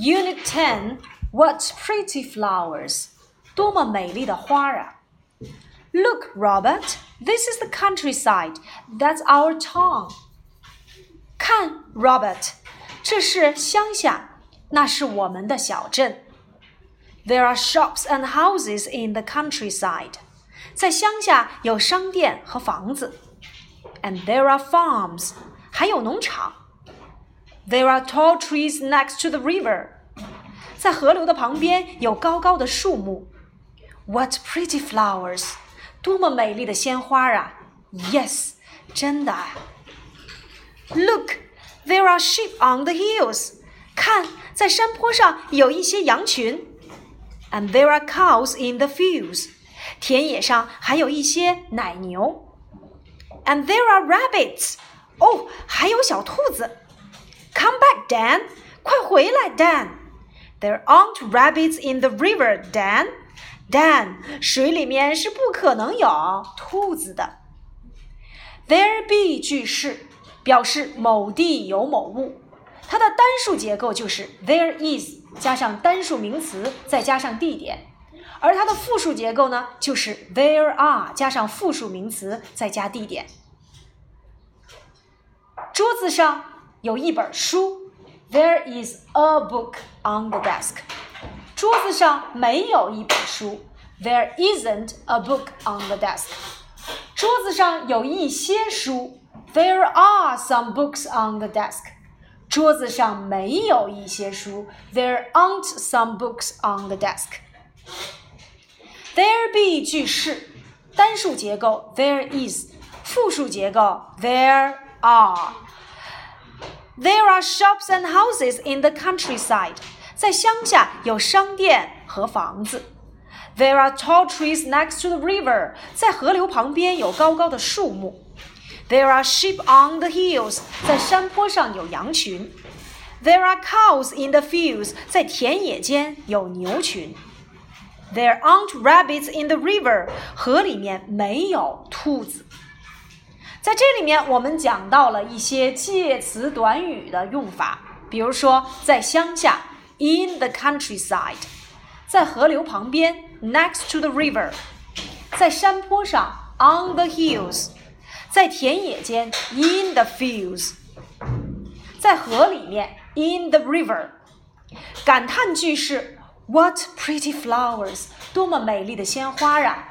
Unit 10 What pretty flowers! 多么美丽的花儿啊！Look, Robert, this is the countryside. That's our town. 看，Robert，这是乡下，那是我们的小镇。There are shops and houses in the countryside. 在乡下有商店和房子。And there are farms. 还有农场。 There are tall trees next to the river. 在河流的旁边有高高的树木。What pretty flowers! 多么美丽的鲜花啊！Yes，真的。Look, there are sheep on the hills. 看，在山坡上有一些羊群。And there are cows in the fields. 田野上还有一些奶牛。And there are rabbits. 哦，还有小兔子。 Come back, Dan. 快回来，Dan. There aren't rabbits in the river, Dan. Dan，水里面是不可能有兔子的。There be 句式表示某地有某物，它的单数结构就是 there is 加上单数名词再加上地点，而它的复数结构呢就是 there are 加上复数名词再加地点。桌子上有一本书，There is a book on the desk。桌子上没有一本书，There isn't a book on the desk。桌子上有一些书，There are some books on the desk。桌子上没有一些书，There aren't some books on the desk。There be 句式，单数结构 There is，复数结构 There are. There are shops and houses in the countryside. 在乡下有商店和房子。There are tall trees next to the river. 在河流旁边有高高的树木。There are sheep on the hills. 在山坡上有羊群。There are cows in the fields. 在田野间有牛群。There aren't rabbits in the river. 河里面没有兔子。 在这里面，我们讲到了一些介词短语的用法，比如说在乡下。in the countryside，在河流旁边，next to the river，在山坡上，on the hills，在田野间，in the fields，在河里面，in the river。感叹句是 What pretty flowers！多么美丽的鲜花啊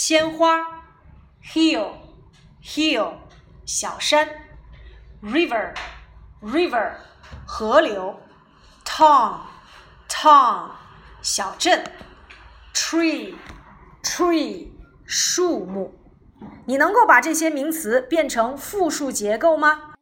鲜花。Hill, hill，小山。River, river，河流。Town。town 小镇，tree tree 树木，你能够把这些名词变成复数结构吗？